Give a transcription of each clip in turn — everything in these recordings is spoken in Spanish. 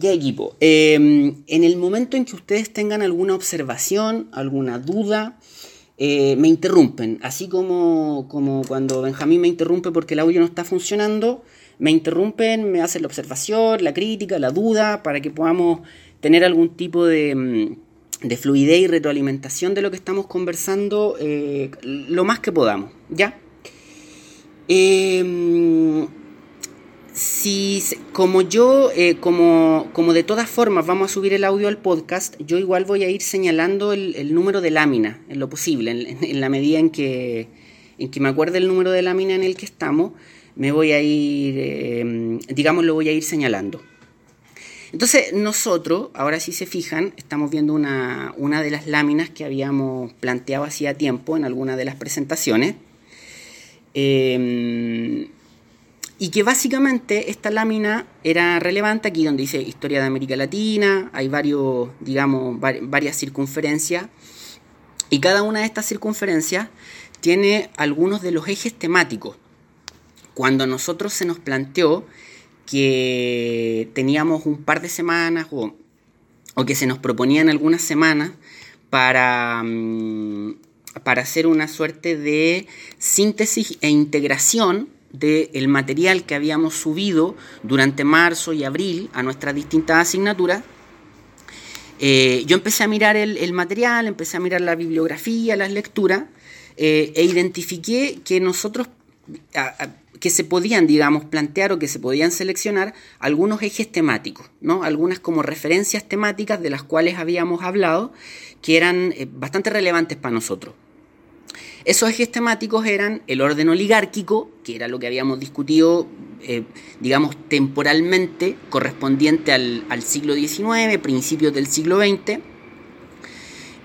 Ya equipo, em, en el momento en que ustedes tengan alguna observación, alguna duda, eh, me interrumpen. Así como, como cuando Benjamín me interrumpe porque el audio no está funcionando, me interrumpen, me hacen la observación, la crítica, la duda, para que podamos tener algún tipo de, mm, de fluidez y retroalimentación de lo que estamos conversando eh, lo más que podamos. ¿Ya? Eh, si, como yo, eh, como, como de todas formas vamos a subir el audio al podcast, yo igual voy a ir señalando el, número de lámina en lo posible, en, la medida en que, en que me acuerde el número de lámina en el que estamos, me voy a ir, eh, digamos, lo voy a ir señalando. Entonces nosotros, ahora si se fijan, estamos viendo una, una de las láminas que habíamos planteado hacía tiempo en alguna de las presentaciones. Eh, y que básicamente esta lámina era relevante aquí donde dice historia de América Latina, hay varios, digamos, varias circunferencias, y cada una de estas circunferencias tiene algunos de los ejes temáticos. Cuando a nosotros se nos planteó que teníamos un par de semanas o, o que se nos proponían algunas semanas para, mm, para hacer una suerte de síntesis e integración del material que habíamos subido durante marzo y abril a nuestras distintas asignaturas, eh, yo empecé a mirar el, material, empecé a mirar la bibliografía, las lecturas, eh, e identifiqué que nosotros, que se podían, digamos, plantear o que se podían seleccionar algunos ejes temáticos, ¿no? Algunas como referencias temáticas de las cuales habíamos hablado, que eran eh, bastante relevantes para nosotros. Esos ejes temáticos eran el orden oligárquico, que era lo que habíamos discutido, eh, digamos, temporalmente, correspondiente al, siglo XIX, principios del siglo XX,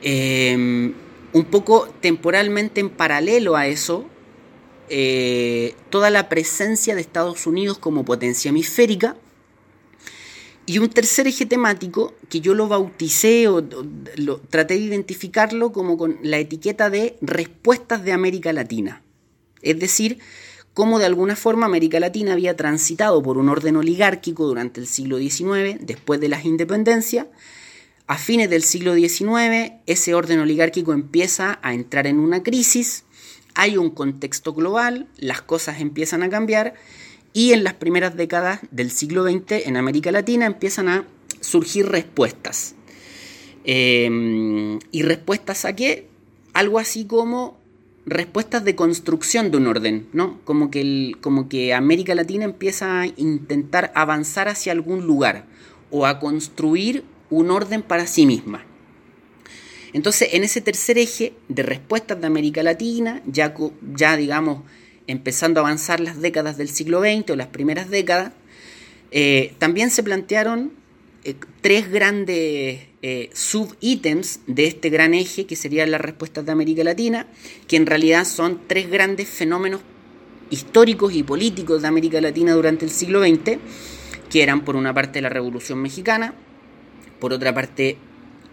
eh, un poco temporalmente en paralelo a eso, eh, toda la presencia de Estados Unidos como potencia hemisférica, y un tercer eje temático que yo lo bauticé o, lo, traté de identificarlo como con la etiqueta de respuestas de América Latina. Es decir, cómo de alguna forma América Latina había transitado por un orden oligárquico durante el siglo XIX, después de las independencias. A fines del siglo XIX, ese orden oligárquico empieza a entrar en una crisis, hay un contexto global, las cosas empiezan a cambiar y en las primeras décadas del siglo XX en América Latina empiezan a surgir respuestas. Em, ¿Y respuestas a qué? Algo así como respuestas de construcción de un orden, ¿no? Como que, como que América Latina empieza a intentar avanzar hacia algún lugar o a construir un orden para sí misma. Entonces, en ese tercer eje de respuestas de América Latina, ya, ya digamos, empezando a avanzar las décadas del siglo XX o las primeras décadas, eh, también se plantearon eh, tres grandes eh, sub-ítems de este gran eje, que serían las respuestas de América Latina, que en realidad son tres grandes fenómenos históricos y políticos de América Latina durante el siglo XX, que eran por una parte la Revolución Mexicana, por otra parte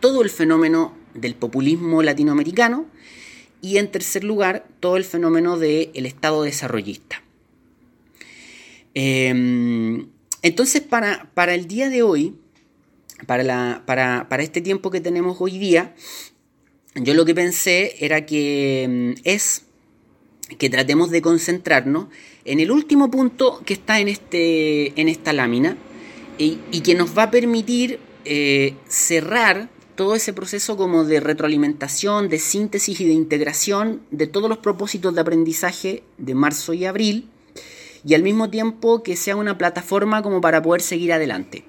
todo el fenómeno del populismo latinoamericano, y en tercer lugar, todo el fenómeno del Estado desarrollista. Em, entonces, para, para, el día de hoy, para, la, para, para, este tiempo que tenemos hoy día, yo lo que pensé era que em, es que tratemos de concentrarnos en el último punto que está en, este, en esta lámina y, que nos va a permitir eh, cerrar todo ese proceso como de retroalimentación, de síntesis y de integración de todos los propósitos de aprendizaje de marzo y abril, y al mismo tiempo que sea una plataforma como para poder seguir adelante.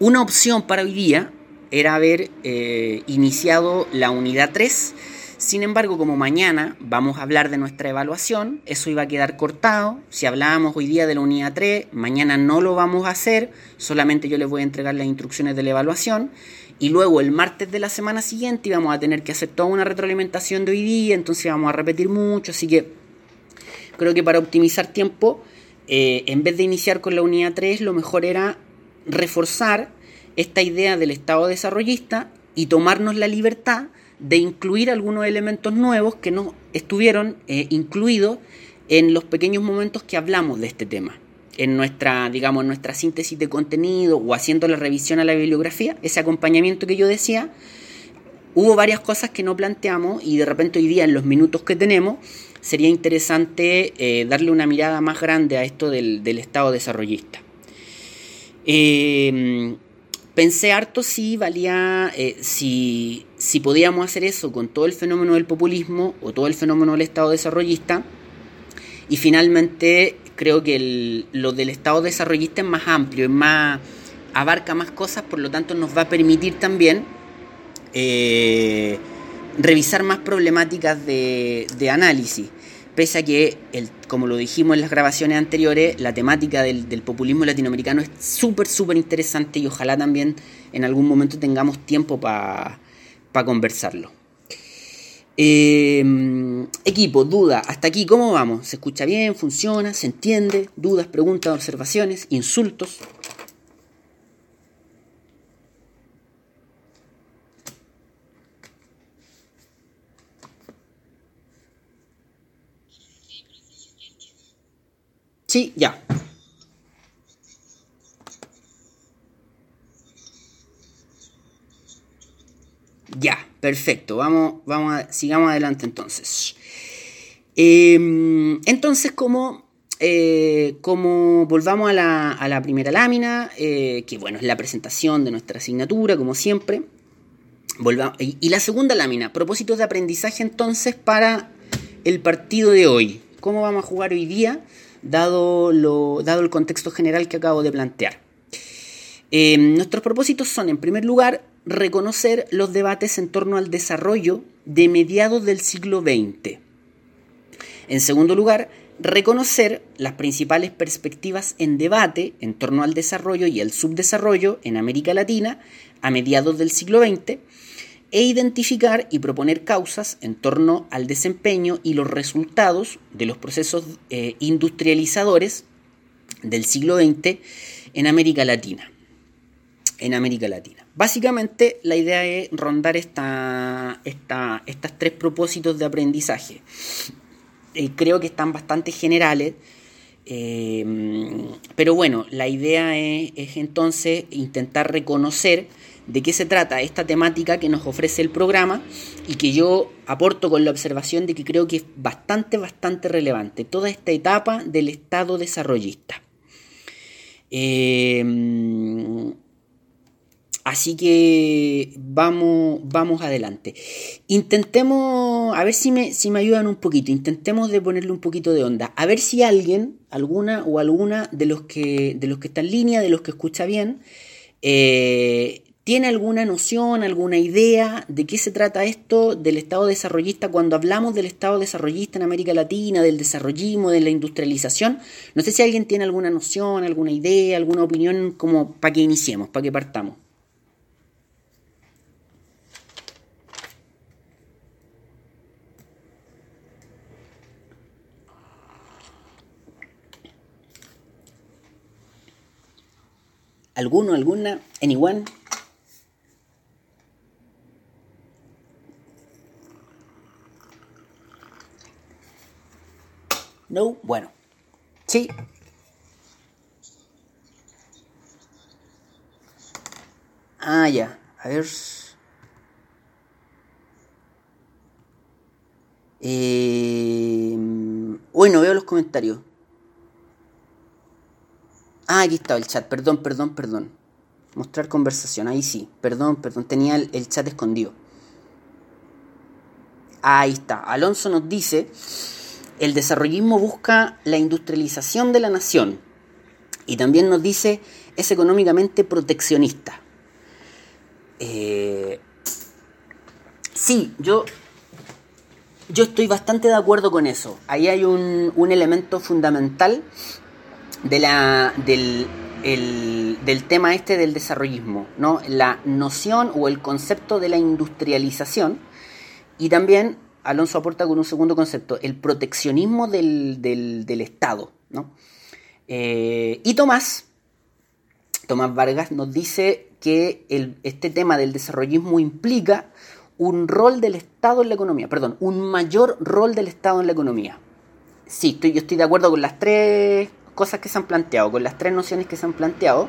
Una opción para hoy día era haber eh, iniciado la unidad 3, sin embargo, como mañana vamos a hablar de nuestra evaluación, eso iba a quedar cortado. Si hablábamos hoy día de la unidad 3, mañana no lo vamos a hacer, solamente yo les voy a entregar las instrucciones de la evaluación. Y luego el martes de la semana siguiente íbamos a tener que hacer toda una retroalimentación de hoy día, entonces íbamos a repetir mucho, así que creo que para optimizar tiempo, eh, en vez de iniciar con la unidad 3, lo mejor era reforzar esta idea del Estado desarrollista y tomarnos la libertad de incluir algunos elementos nuevos que no estuvieron eh, incluidos en los pequeños momentos que hablamos de este tema. En nuestra, digamos, en nuestra síntesis de contenido o haciendo la revisión a la bibliografía, ese acompañamiento que yo decía, hubo varias cosas que no planteamos y de repente hoy día en los minutos que tenemos sería interesante eh, darle una mirada más grande a esto del, Estado desarrollista. Em, pensé harto si valía, eh, si, si podíamos hacer eso con todo el fenómeno del populismo o todo el fenómeno del Estado desarrollista. Y finalmente creo que lo del Estado desarrollista es más amplio, es más, abarca más cosas, por lo tanto nos va a permitir también eh, revisar más problemáticas de, análisis. Pese a que, el, como lo dijimos en las grabaciones anteriores, la temática del, populismo latinoamericano es súper, súper interesante y ojalá también en algún momento tengamos tiempo para conversarlo. Em, equipo, duda, hasta aquí, ¿cómo vamos? ¿Se escucha bien? ¿Funciona? ¿Se entiende? ¿Dudas, preguntas, observaciones, insultos? Sí, ya. Ya, perfecto. Vamos, vamos a, sigamos adelante entonces. Em, entonces, como, eh, como volvamos a la, primera lámina, eh, que bueno, es la presentación de nuestra asignatura, como siempre. Volvamos, y, la segunda lámina, propósitos de aprendizaje entonces para el partido de hoy. ¿Cómo vamos a jugar hoy día, dado, lo, dado el contexto general que acabo de plantear? Em, nuestros propósitos son, en primer lugar, reconocer los debates en torno al desarrollo de mediados del siglo XX. En segundo lugar, reconocer las principales perspectivas en debate en torno al desarrollo y el subdesarrollo en América Latina a mediados del siglo XX e identificar y proponer causas en torno al desempeño y los resultados de los procesos eh, industrializadores del siglo XX en América Latina. En América Latina. Básicamente la idea es rondar esta, esta, estos tres propósitos de aprendizaje. Eh, creo que están bastante generales, eh, pero bueno, la idea es, es, entonces intentar reconocer de qué se trata esta temática que nos ofrece el programa y que yo aporto con la observación de que creo que es bastante, bastante relevante toda esta etapa del Estado desarrollista. Eh, Así que vamos, vamos adelante. Intentemos, a ver si me, si me ayudan un poquito, intentemos de ponerle un poquito de onda. A ver si alguien, alguna o alguna de los que, de los que está en línea, de los que escucha bien, eh, tiene alguna noción, alguna idea de qué se trata esto del Estado desarrollista cuando hablamos del Estado desarrollista en América Latina, del desarrollismo, de la industrialización. No sé si alguien tiene alguna noción, alguna idea, alguna opinión como para que iniciemos, para que partamos. ¿Alguno, alguna? ¿Anyone? No, bueno. Sí. Ah, ya. A ver. Eh... Uy, no veo los comentarios. Ah, aquí estaba el chat, perdón, perdón, perdón. Mostrar conversación, ahí sí, perdón, perdón, tenía el, chat escondido. Ahí está, Alonso nos dice, el desarrollismo busca la industrialización de la nación y también nos dice es económicamente proteccionista. Eh, sí, yo, yo estoy bastante de acuerdo con eso. Ahí hay un, un elemento fundamental del, tema este del desarrollismo, ¿no? la noción o el concepto de la industrialización y también Alonso aporta con un segundo concepto, el proteccionismo del, Estado. Eh, y Tomás, Tomás Vargas nos dice que este tema del desarrollismo implica un rol del Estado en la economía, perdón, un mayor rol del Estado en la economía. Sí, yo estoy de acuerdo con las tres cosas que se han planteado, con las tres nociones que se han planteado.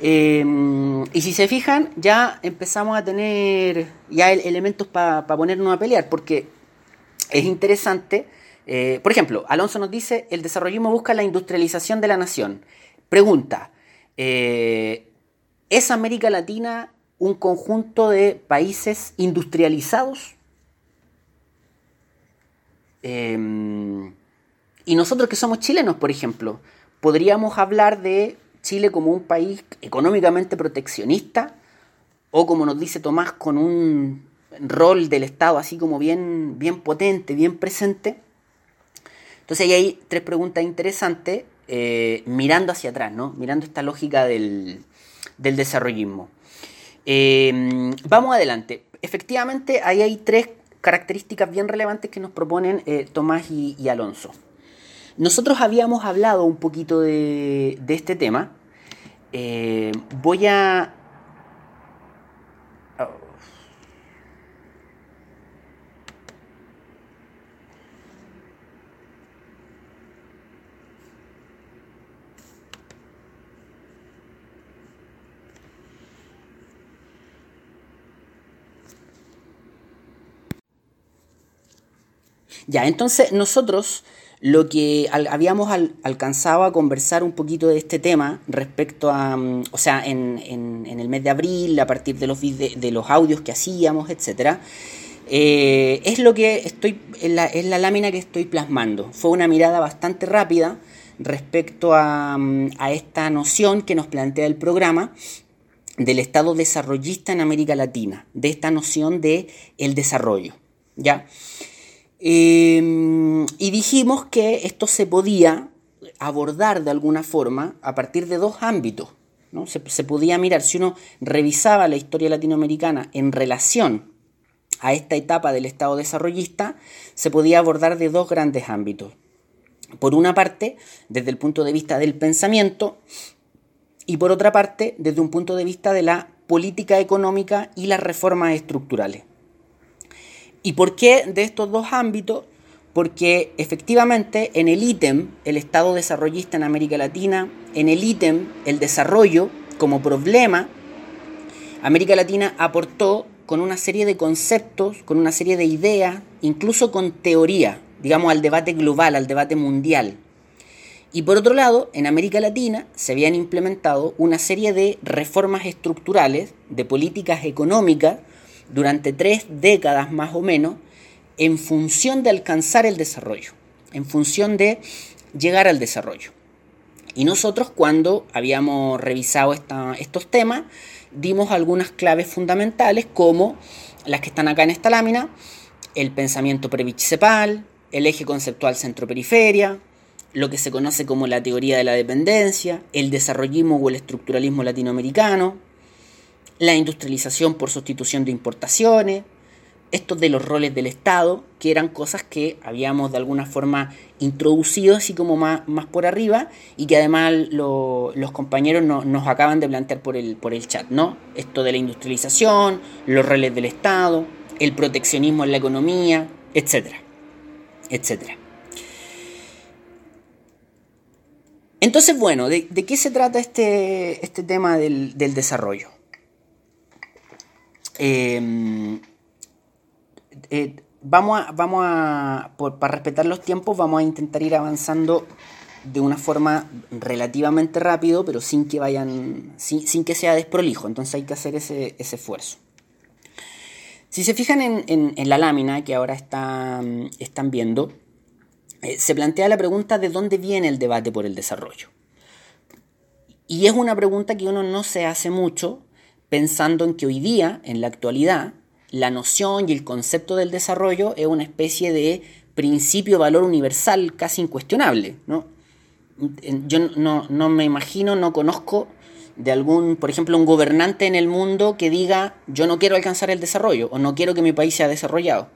Em, y si se fijan, ya empezamos a tener ya elementos para ponernos a pelear, porque es interesante. Eh, por ejemplo, Alonso nos dice, el desarrollismo busca la industrialización de la nación. Pregunta, eh, ¿es América Latina un conjunto de países industrializados? Em, y nosotros que somos chilenos, por ejemplo, podríamos hablar de Chile como un país económicamente proteccionista o como nos dice Tomás, con un rol del Estado así como bien, bien potente, bien presente. Entonces ahí hay tres preguntas interesantes eh, mirando hacia atrás, ¿no? mirando esta lógica del, del desarrollismo. Eh, vamos adelante. Efectivamente, ahí hay tres características bien relevantes que nos proponen eh, Tomás y, Alonso. Nosotros habíamos hablado un poquito de, este tema. voy a Ya, entonces nosotros lo que habíamos alcanzado a conversar un poquito de este tema respecto a, mm, o sea, en, el mes de abril, a partir de los, de los audios que hacíamos, etc., eh, es lo que estoy, es la, es la, lámina que estoy plasmando. Fue una mirada bastante rápida respecto a, mm, a esta noción que nos plantea el programa del Estado desarrollista en América Latina, de esta noción de el desarrollo, ¿ya? Em, y dijimos que esto se podía abordar de alguna forma a partir de dos ámbitos. ¿no? Se, se, podía mirar, si uno revisaba la historia latinoamericana en relación a esta etapa del Estado desarrollista, se podía abordar de dos grandes ámbitos. Por una parte, desde el punto de vista del pensamiento, y por otra parte, desde un punto de vista de la política económica y las reformas estructurales. ¿Y por qué de estos dos ámbitos? Porque efectivamente en el ítem, el Estado desarrollista en América Latina, en el ítem, el desarrollo como problema, América Latina aportó con una serie de conceptos, con una serie de ideas, incluso con teoría, digamos, al debate global, al debate mundial. Y por otro lado, en América Latina se habían implementado una serie de reformas estructurales, de políticas económicas, durante tres décadas más o menos en función de alcanzar el desarrollo, en función de llegar al desarrollo. Y nosotros cuando habíamos revisado estos temas, dimos algunas claves fundamentales como las que están acá en esta lámina, el pensamiento previcepal, el eje conceptual centro-periferia, lo que se conoce como la teoría de la dependencia, el desarrollismo o el estructuralismo latinoamericano, la industrialización por sustitución de importaciones, esto de los roles del Estado, que eran cosas que habíamos de alguna forma introducido así como más, más por arriba y que además los compañeros nos acaban de plantear por el, por el chat, ¿no? Esto de la industrialización, los roles del Estado, el proteccionismo en la economía, etcétera, etcétera. Entonces, bueno, ¿de, qué se trata este, este tema del, del desarrollo? Em, eh, vamos a, vamos a para respetar los tiempos, vamos a intentar ir avanzando de una forma relativamente rápido, pero sin que vayan, sin, que sea desprolijo. Entonces hay que hacer ese, esfuerzo. Si se fijan en, la lámina que ahora están viendo, eh, se plantea la pregunta de dónde viene el debate por el desarrollo. Y es una pregunta que uno no se hace mucho, pensando en que hoy día, en la actualidad, la noción y el concepto del desarrollo es una especie de principio valor universal casi incuestionable. ¿no? Yo no, me imagino, no conozco de algún, por ejemplo, un gobernante en el mundo que diga yo no quiero alcanzar el desarrollo o no quiero que mi país sea desarrollado.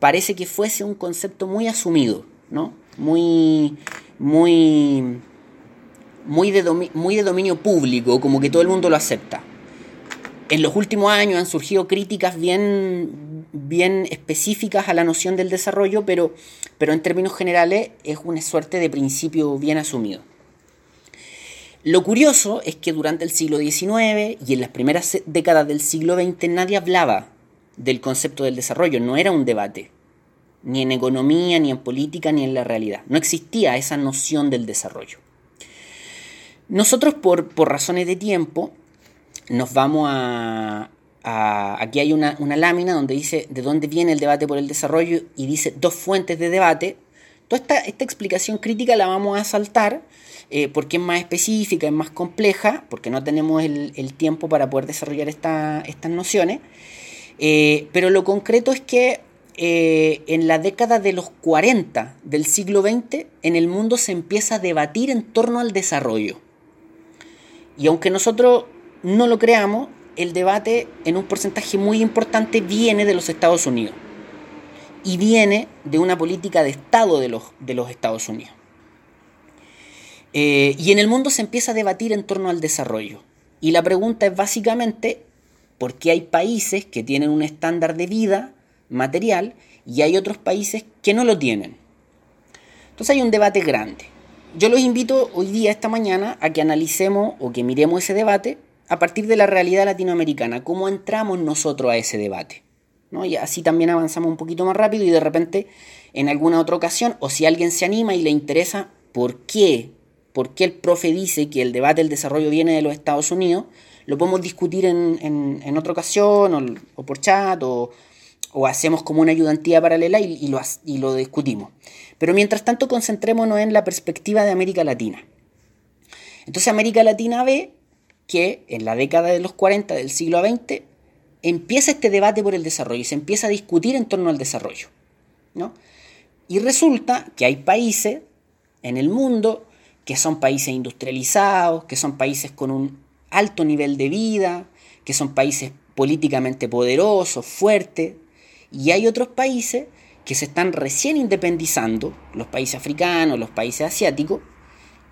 Parece que fuese un concepto muy asumido, ¿no? Muy, muy, muy de, muy de dominio público, como que todo el mundo lo acepta. En los últimos años han surgido críticas bien, bien específicas a la noción del desarrollo, pero, pero en términos generales es una suerte de principio bien asumido. Lo curioso es que durante el siglo XIX y en las primeras décadas del siglo XX nadie hablaba del concepto del desarrollo, no era un debate, ni en economía, ni en política, ni en la realidad. No existía esa noción del desarrollo. Nosotros por, por razones de tiempo nos vamos a... aquí hay una, lámina donde dice de dónde viene el debate por el desarrollo y dice dos fuentes de debate. Toda esta, esta explicación crítica la vamos a saltar eh, porque es más específica, es más compleja, porque no tenemos el, tiempo para poder desarrollar estas nociones. Eh, pero lo concreto es que eh, en la década de los 40 del siglo XX en el mundo se empieza a debatir en torno al desarrollo. Y aunque nosotros no lo creamos, el debate en un porcentaje muy importante viene de los Estados Unidos y viene de una política de Estado de los, de los Estados Unidos. Eh, y en el mundo se empieza a debatir en torno al desarrollo. Y la pregunta es básicamente por qué hay países que tienen un estándar de vida material y hay otros países que no lo tienen. Entonces hay un debate grande. Yo los invito hoy día, esta mañana, a que analicemos o que miremos ese debate a partir de la realidad latinoamericana, cómo entramos nosotros a ese debate. ¿no? Y así también avanzamos un poquito más rápido y de repente en alguna otra ocasión, o si alguien se anima y le interesa por qué, por qué el profe dice que el debate del desarrollo viene de los Estados Unidos, lo podemos discutir en, otra ocasión o, por chat o, hacemos como una ayudantía paralela y, lo, y lo discutimos. Pero mientras tanto concentrémonos en la perspectiva de América Latina. Entonces América Latina ve que en la década de los 40 del siglo XX empieza este debate por el desarrollo y se empieza a discutir en torno al desarrollo. ¿no? Y resulta que hay países en el mundo que son países industrializados, que son países con un alto nivel de vida, que son países políticamente poderosos, fuertes, y hay otros países que se están recién independizando, los países africanos, los países asiáticos,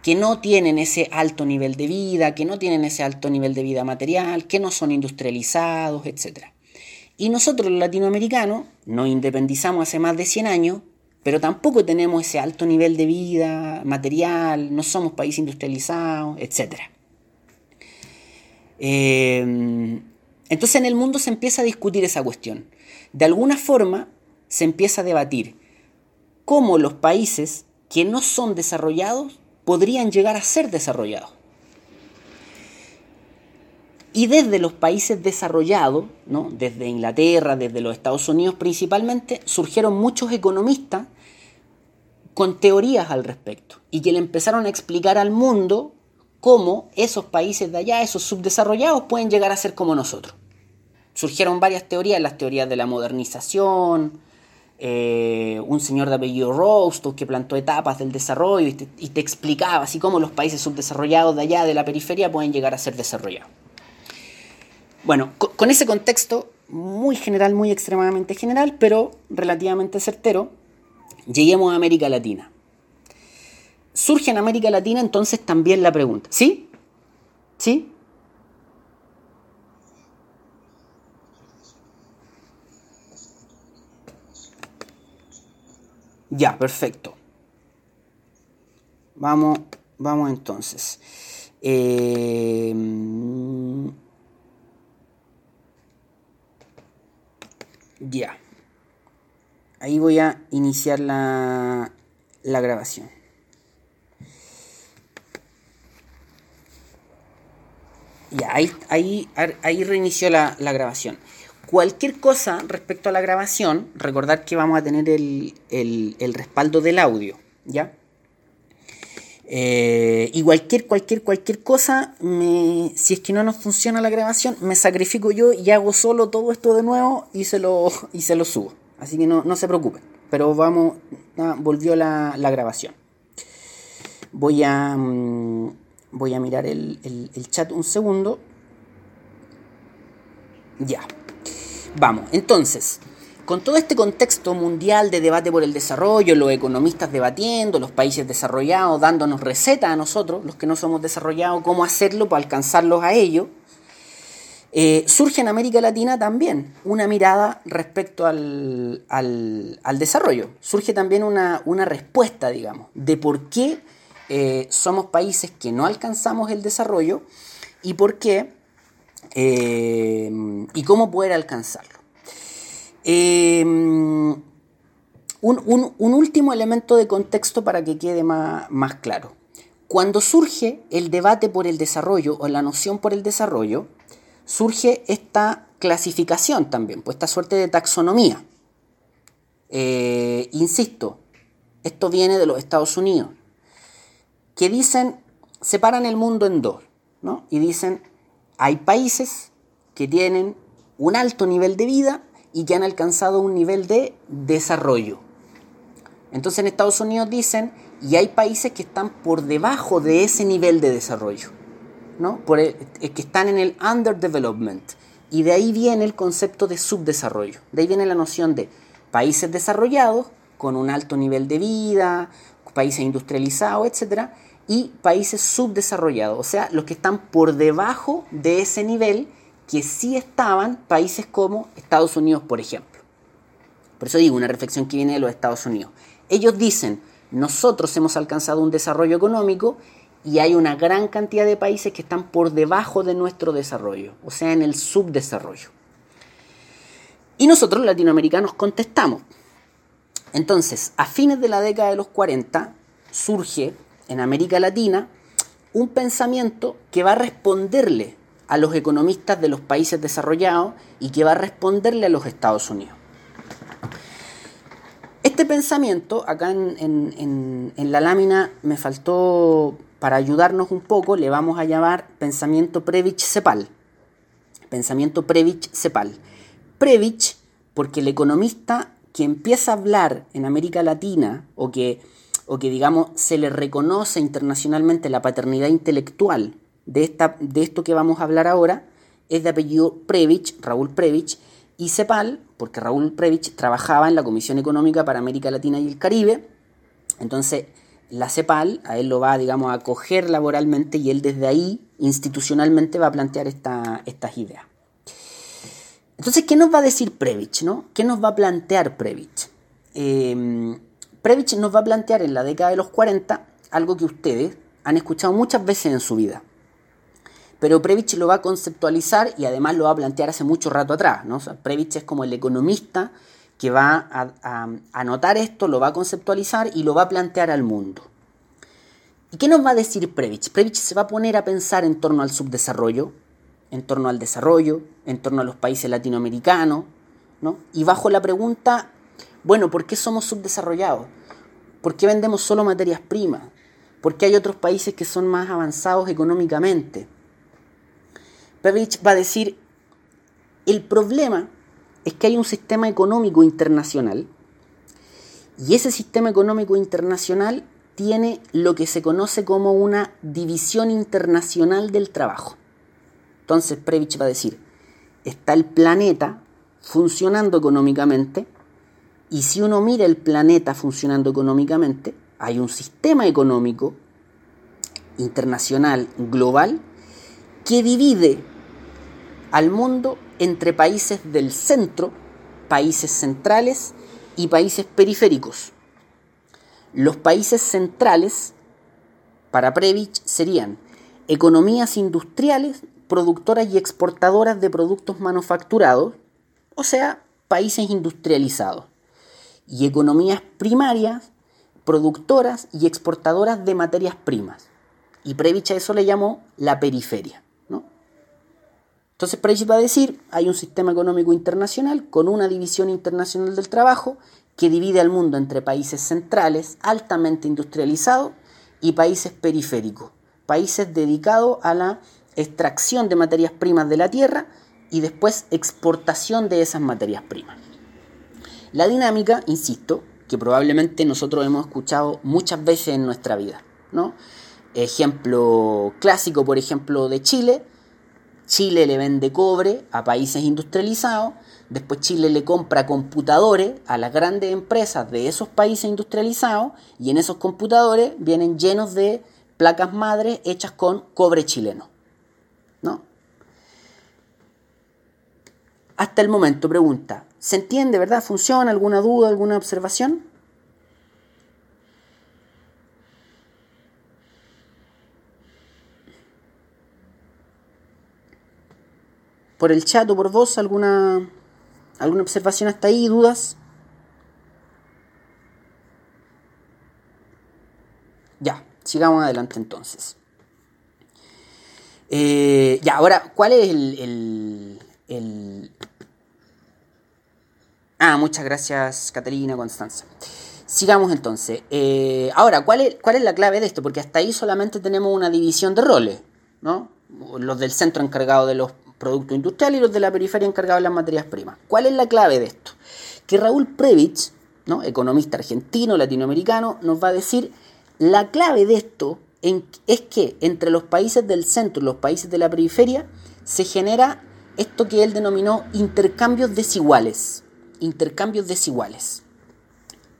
que no tienen ese alto nivel de vida, que no tienen ese alto nivel de vida material, que no son industrializados, etc. Y nosotros los latinoamericanos nos independizamos hace más de 100 años, pero tampoco tenemos ese alto nivel de vida material, no somos países industrializados, etc. Eh, entonces en el mundo se empieza a discutir esa cuestión. De alguna forma se empieza a debatir cómo los países que no son desarrollados podrían llegar a ser desarrollados. Y desde los países desarrollados, ¿no? desde Inglaterra, desde los Estados Unidos principalmente, surgieron muchos economistas con teorías al respecto y que le empezaron a explicar al mundo cómo esos países de allá, esos subdesarrollados, pueden llegar a ser como nosotros. Surgieron varias teorías, las teorías de la modernización, eh, un señor de apellido Rostow que plantó etapas del desarrollo y te, explicaba así cómo los países subdesarrollados de allá, de la periferia, pueden llegar a ser desarrollados. Bueno, con, ese contexto muy general, muy extremadamente general, pero relativamente certero, lleguemos a América Latina. Surge en América Latina entonces también la pregunta, ¿sí? ¿Sí? Ya, perfecto. Vamos, vamos entonces. Eh, ya. Ahí voy a iniciar la, la grabación. Ya, ahí, ahí, ahí reinició la, la grabación. Cualquier cosa respecto a la grabación, recordar que vamos a tener el, respaldo del audio, ¿ya? Eh, y cualquier, cualquier, cualquier cosa, si es que no nos funciona la grabación, me sacrifico yo y hago solo todo esto de nuevo y se lo, y se lo subo. Así que no, se preocupen. Pero vamos, volvió la, grabación. Voy a, mm, voy a mirar el, el chat un segundo. Ya. Vamos, entonces, con todo este contexto mundial de debate por el desarrollo, los economistas debatiendo, los países desarrollados dándonos recetas a nosotros, los que no somos desarrollados, cómo hacerlo para alcanzarlos a ellos, Eh, surge en América Latina también una mirada respecto al, desarrollo. Surge también una, respuesta, digamos, de por qué eh, somos países que no alcanzamos el desarrollo y por qué eh, y cómo poder alcanzarlo. Un, último elemento de contexto para que quede más, más claro. Cuando surge el debate por el desarrollo o la noción por el desarrollo, surge esta clasificación también, pues esta suerte de taxonomía. Eh, insisto, esto viene de los Estados Unidos, que dicen, separan el mundo en dos, ¿no? Y dicen, hay países que tienen un alto nivel de vida y que han alcanzado un nivel de desarrollo. Entonces en Estados Unidos dicen, y hay países que están por debajo de ese nivel de desarrollo. ¿no? Por que están en el underdevelopment. Y de ahí viene el concepto de subdesarrollo. De ahí viene la noción de países desarrollados con un alto nivel de vida, países industrializados, etc. Y países subdesarrollados, o sea, los que están por debajo de ese nivel que sí estaban países como Estados Unidos, por ejemplo. Por eso digo, una reflexión que viene de los Estados Unidos. Ellos dicen, nosotros hemos alcanzado un desarrollo económico y hay una gran cantidad de países que están por debajo de nuestro desarrollo, o sea, en el subdesarrollo. Y nosotros, latinoamericanos, contestamos. Entonces, a fines de la década de los 40, surge en América Latina un pensamiento que va a responderle a los economistas de los países desarrollados y que va a responderle a los Estados Unidos. Este pensamiento, acá en, en la lámina me faltó para ayudarnos un poco, le vamos a llamar pensamiento Previch-Cepal. Pensamiento Previch-Cepal. Previch, porque el economista que empieza a hablar en América Latina, o que, o que digamos se le reconoce internacionalmente la paternidad intelectual de, esta, de esto que vamos a hablar ahora, es de apellido Previch, Raúl Previch, y Cepal, porque Raúl Previch trabajaba en la Comisión Económica para América Latina y el Caribe. Entonces, la CEPAL a él lo va, digamos, a acoger laboralmente y él desde ahí, institucionalmente, va a plantear estas ideas. Entonces, ¿qué nos va a decir Previch? No? ¿Qué nos va a plantear Previch? Eh, Previch nos va a plantear en la década de los 40 algo que ustedes han escuchado muchas veces en su vida. Pero Previch lo va a conceptualizar y además lo va a plantear hace mucho rato atrás. ¿no? Previch es como el economista que va a, anotar esto, lo va a conceptualizar y lo va a plantear al mundo. ¿Y qué nos va a decir Previch? Previch se va a poner a pensar en torno al subdesarrollo, en torno al desarrollo, en torno a los países latinoamericanos, ¿no? Y bajo la pregunta, bueno, ¿por qué somos subdesarrollados? ¿Por qué vendemos solo materias primas? ¿Por qué hay otros países que son más avanzados económicamente? Previch va a decir, el problema es que hay un sistema económico internacional y ese sistema económico internacional tiene lo que se conoce como una división internacional del trabajo. Entonces Previch va a decir, está el planeta funcionando económicamente y si uno mira el planeta funcionando económicamente, hay un sistema económico internacional global que divide al mundo entre países del centro, países centrales y países periféricos. Los países centrales, para Previch, serían economías industriales, productoras y exportadoras de productos manufacturados, o sea, países industrializados, y economías primarias, productoras y exportadoras de materias primas. Y Previch a eso le llamó la periferia. Entonces Previch va a decir, hay un sistema económico internacional con una división internacional del trabajo que divide al mundo entre países centrales, altamente industrializados, y países periféricos, países dedicados a la extracción de materias primas de la tierra y después exportación de esas materias primas. La dinámica, insisto, que probablemente nosotros hemos escuchado muchas veces en nuestra vida. ¿no? Ejemplo clásico, por ejemplo, de Chile, Chile le vende cobre a países industrializados, después Chile le compra computadores a las grandes empresas de esos países industrializados y en esos computadores vienen llenos de placas madres hechas con cobre chileno. ¿no? hasta el momento? Pregunta. ¿Se entiende, verdad? ¿Funciona? ¿Alguna duda, alguna observación? Por el chat o por voz, ¿alguna, alguna observación hasta ahí? ¿Dudas? Ya, sigamos adelante entonces. Eh, ya, ahora, ¿cuál es el, el, Ah, muchas gracias, Catalina Constanza. Sigamos entonces. Eh, ahora, ¿cuál es, ¿cuál es la clave de esto? Porque hasta ahí solamente tenemos una división de roles, ¿no? Los del centro encargado de los productos industriales y los de la periferia encargados de las materias primas. ¿Cuál es la clave de esto? Que Raúl Previch, ¿no? economista argentino, latinoamericano, nos va a decir la clave de esto es que entre los países del centro y los países de la periferia se genera esto que él denominó intercambios desiguales. Intercambios desiguales.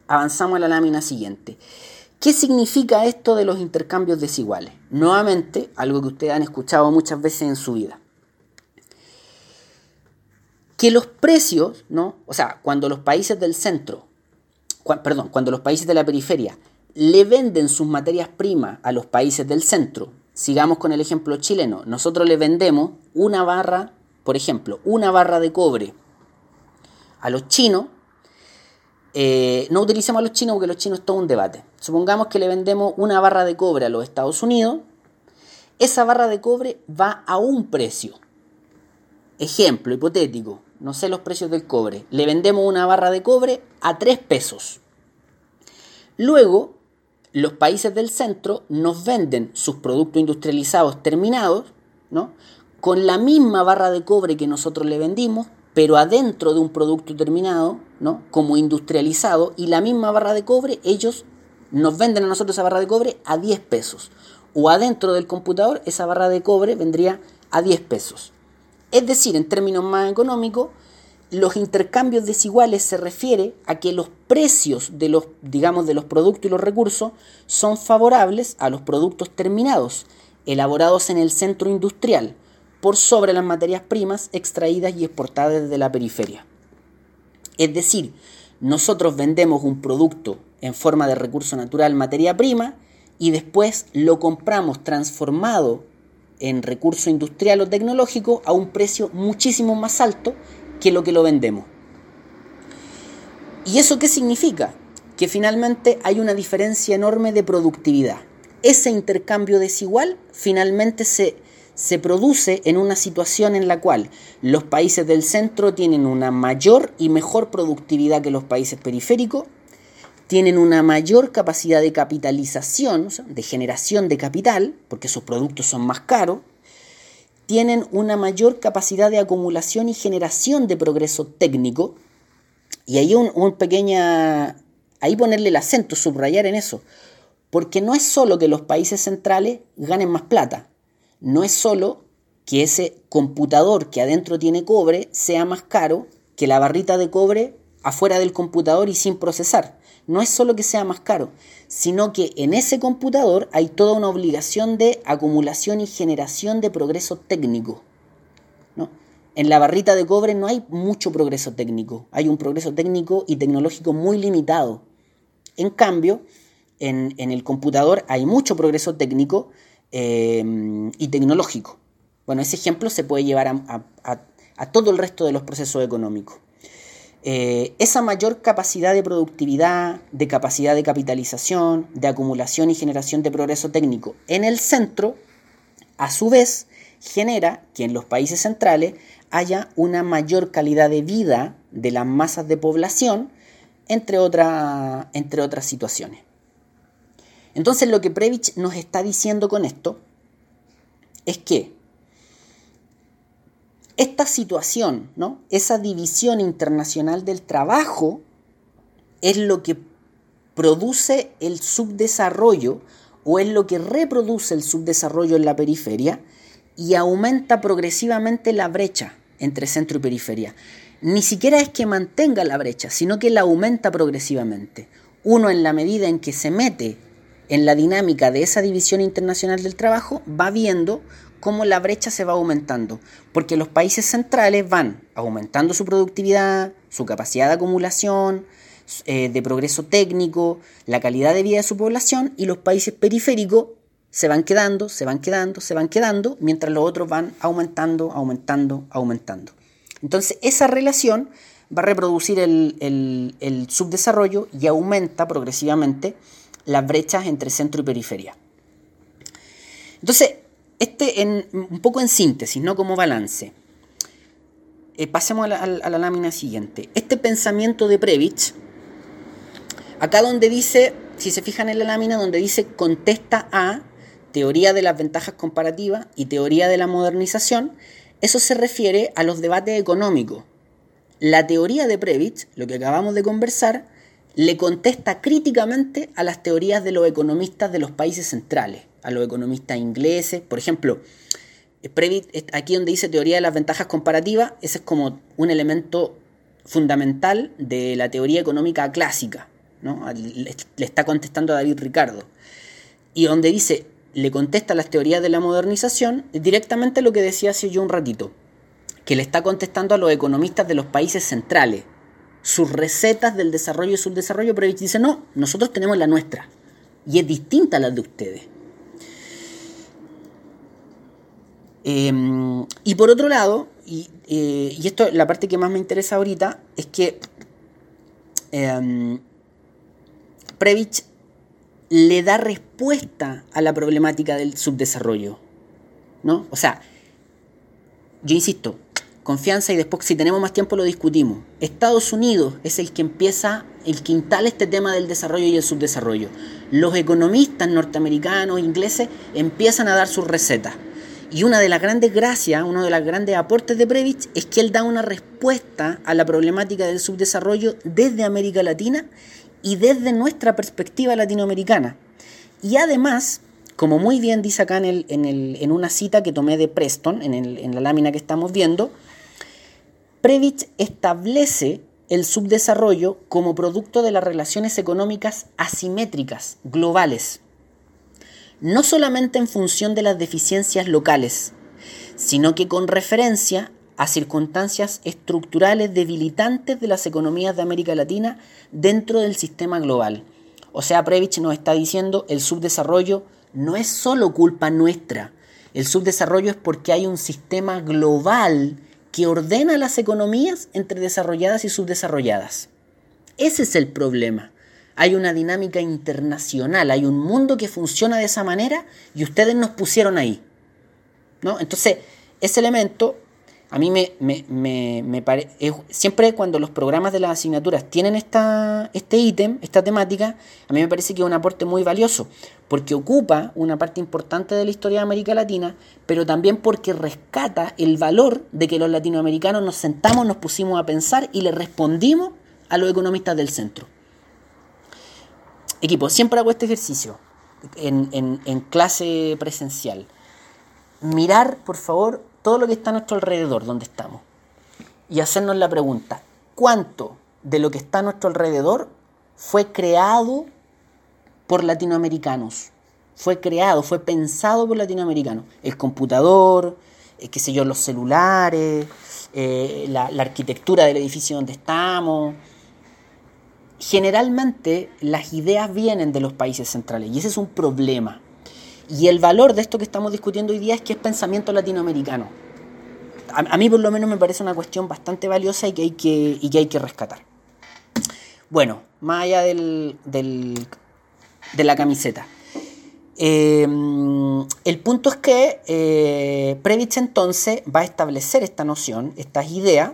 Avanzamos a la lámina siguiente. ¿Qué significa esto de los intercambios desiguales? Nuevamente, algo que ustedes han escuchado muchas veces en su vida. Que los precios, ¿no? O sea, cuando los países del centro, perdón, cuando los países de la periferia le venden sus materias primas a los países del centro, sigamos con el ejemplo chileno, nosotros le vendemos una barra, por ejemplo, una barra de cobre a los chinos, eh, no utilicemos a los chinos porque los chinos es todo un debate. Supongamos que le vendemos una barra de cobre a los Estados Unidos, esa barra de cobre va a un precio. Ejemplo hipotético, no sé los precios del cobre. Le vendemos una barra de cobre a 3 pesos. Luego, los países del centro nos venden sus productos industrializados terminados, ¿no? Con la misma barra de cobre que nosotros le vendimos, pero adentro de un producto terminado, ¿no? Como industrializado, y la misma barra de cobre, ellos nos venden a nosotros esa barra de cobre a 10 pesos. O adentro del computador, esa barra de cobre vendría a 10 pesos. Es decir, en términos más económicos, los intercambios desiguales se refiere a que los precios de los, digamos, de los productos y los recursos son favorables a los productos terminados, elaborados en el centro industrial, por sobre las materias primas extraídas y exportadas desde la periferia. Es decir, nosotros vendemos un producto en forma de recurso natural, materia prima, y después lo compramos transformado en recurso industrial o tecnológico a un precio muchísimo más alto que lo que lo vendemos. ¿Y eso qué significa? Que finalmente hay una diferencia enorme de productividad. Ese intercambio desigual finalmente se, se produce en una situación en la cual los países del centro tienen una mayor y mejor productividad que los países periféricos, tienen una mayor capacidad de capitalización, de generación de capital, porque sus productos son más caros, tienen una mayor capacidad de acumulación y generación de progreso técnico. Y ahí un, un. Ahí ponerle el acento, subrayar en eso. Porque no es solo que los países centrales ganen más plata. No es solo que ese computador que adentro tiene cobre sea más caro que la barrita de cobre afuera del computador y sin procesar. No es solo que sea más caro, sino que en ese computador hay toda una obligación de acumulación y generación de progreso técnico. ¿no? En la barrita de cobre no hay mucho progreso técnico, hay un progreso técnico y tecnológico muy limitado. En cambio, en, el computador hay mucho progreso técnico eh, y tecnológico. Bueno, ese ejemplo se puede llevar a todo el resto de los procesos económicos. Eh, esa mayor capacidad de productividad, de capacidad de capitalización, de acumulación y generación de progreso técnico en el centro, a su vez, genera que en los países centrales haya una mayor calidad de vida de las masas de población, entre, entre otras situaciones. Entonces lo que Previch nos está diciendo con esto es que esta situación, ¿no? esa división internacional del trabajo, es lo que produce el subdesarrollo o es lo que reproduce el subdesarrollo en la periferia y aumenta progresivamente la brecha entre centro y periferia. Ni siquiera es que mantenga la brecha, sino que la aumenta progresivamente. Uno en la medida en que se mete en la dinámica de esa división internacional del trabajo va viendo cómo la brecha se va aumentando, porque los países centrales van aumentando su productividad, su capacidad de acumulación, eh, de progreso técnico, la calidad de vida de su población, y los países periféricos se van quedando, se van quedando, se van quedando, mientras los otros van aumentando, aumentando, aumentando. Entonces esa relación va a reproducir el, subdesarrollo y aumenta progresivamente las brechas entre centro y periferia. Entonces, este en, un poco en síntesis, no como balance. Eh, pasemos a la, a la, lámina siguiente. Este pensamiento de Previch, acá donde dice, si se fijan en la lámina, donde dice contesta a teoría de las ventajas comparativas y teoría de la modernización, eso se refiere a los debates económicos. La teoría de Previch, lo que acabamos de conversar, le contesta críticamente a las teorías de los economistas de los países centrales, a los economistas ingleses. Por ejemplo, Previch, aquí donde dice teoría de las ventajas comparativas, ese es como un elemento fundamental de la teoría económica clásica. ¿no? Le está contestando a David Ricardo. Y donde dice le contesta las teorías de la modernización directamente lo que decía hace yo un ratito, que le está contestando a los economistas de los países centrales, sus recetas del desarrollo y subdesarrollo, pero dice, no, nosotros tenemos la nuestra, y es distinta a la de ustedes. Em, y por otro lado, y, eh, y, esto la parte que más me interesa ahorita, es que eh, Previch le da respuesta a la problemática del subdesarrollo. ¿No? O sea, yo insisto, confianza y después si tenemos más tiempo lo discutimos. Estados Unidos es el que empieza, el que instala este tema del desarrollo y el subdesarrollo. Los economistas norteamericanos, ingleses, empiezan a dar sus recetas. Y una de las grandes gracias, uno de los grandes aportes de Previch es que él da una respuesta a la problemática del subdesarrollo desde América Latina y desde nuestra perspectiva latinoamericana. Y además, como muy bien dice acá en, el, en, una cita que tomé de Preston, en, en la lámina que estamos viendo, Previch establece el subdesarrollo como producto de las relaciones económicas asimétricas, globales, no solamente en función de las deficiencias locales, sino que con referencia a circunstancias estructurales debilitantes de las economías de América Latina dentro del sistema global. O sea, Previch nos está diciendo el subdesarrollo no es solo culpa nuestra. El subdesarrollo es porque hay un sistema global que ordena las economías entre desarrolladas y subdesarrolladas. Ese es el problema. Hay una dinámica internacional, hay un mundo que funciona de esa manera y ustedes nos pusieron ahí. ¿no? Entonces, ese elemento a mí me, me, parece, siempre cuando los programas de las asignaturas tienen esta, este ítem, esta temática, a mí me parece que es un aporte muy valioso, porque ocupa una parte importante de la historia de América Latina, pero también porque rescata el valor de que los latinoamericanos nos sentamos, nos pusimos a pensar y le respondimos a los economistas del centro. Equipo, siempre hago este ejercicio en, en clase presencial. Mirar, por favor, todo lo que está a nuestro alrededor, donde estamos, y hacernos la pregunta, ¿cuánto de lo que está a nuestro alrededor fue creado por latinoamericanos? Fue creado, fue pensado por latinoamericanos. El computador, eh, qué sé yo, los celulares, eh, la, la arquitectura del edificio donde estamos. Generalmente las ideas vienen de los países centrales y ese es un problema. Y el valor de esto que estamos discutiendo hoy día es que es pensamiento latinoamericano. A, mí por lo menos me parece una cuestión bastante valiosa y que hay que, y que, hay que rescatar. Bueno, más allá del, del, de la camiseta. Em, el punto es que eh, Previch entonces va a establecer esta noción, estas ideas,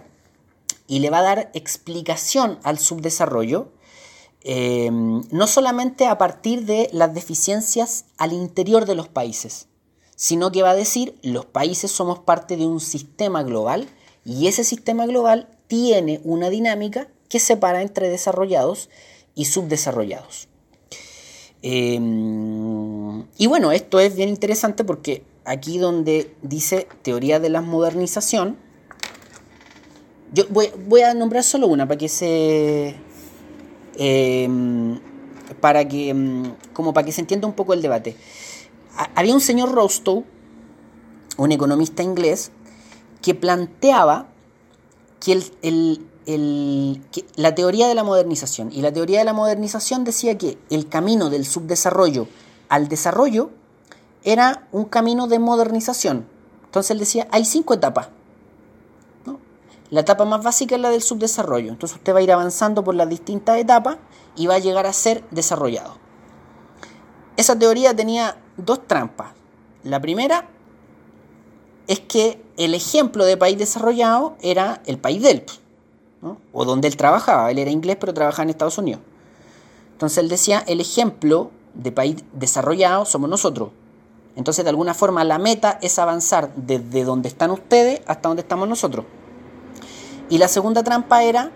y le va a dar explicación al subdesarrollo Em, no solamente a partir de las deficiencias al interior de los países, sino que va a decir los países somos parte de un sistema global y ese sistema global tiene una dinámica que separa entre desarrollados y subdesarrollados. Em, y bueno, esto es bien interesante porque aquí donde dice teoría de la modernización, yo voy, voy a nombrar solo una para que se, Em, para que, em, como para que se entienda un poco el debate. había un señor Rostow un economista inglés, que planteaba que, la teoría de la modernización, y la teoría de la modernización decía que el camino del subdesarrollo al desarrollo era un camino de modernización. Entonces él decía, hay cinco etapas. La etapa más básica es la del subdesarrollo. Entonces usted va a ir avanzando por las distintas etapas y va a llegar a ser desarrollado. Esa teoría tenía dos trampas. La primera es que el ejemplo de país desarrollado era el país de él, o donde él trabajaba. Él era inglés pero trabajaba en Estados Unidos. Entonces él decía, el ejemplo de país desarrollado somos nosotros. Entonces de alguna forma la meta es avanzar desde donde están ustedes hasta donde estamos nosotros. Y la segunda trampa era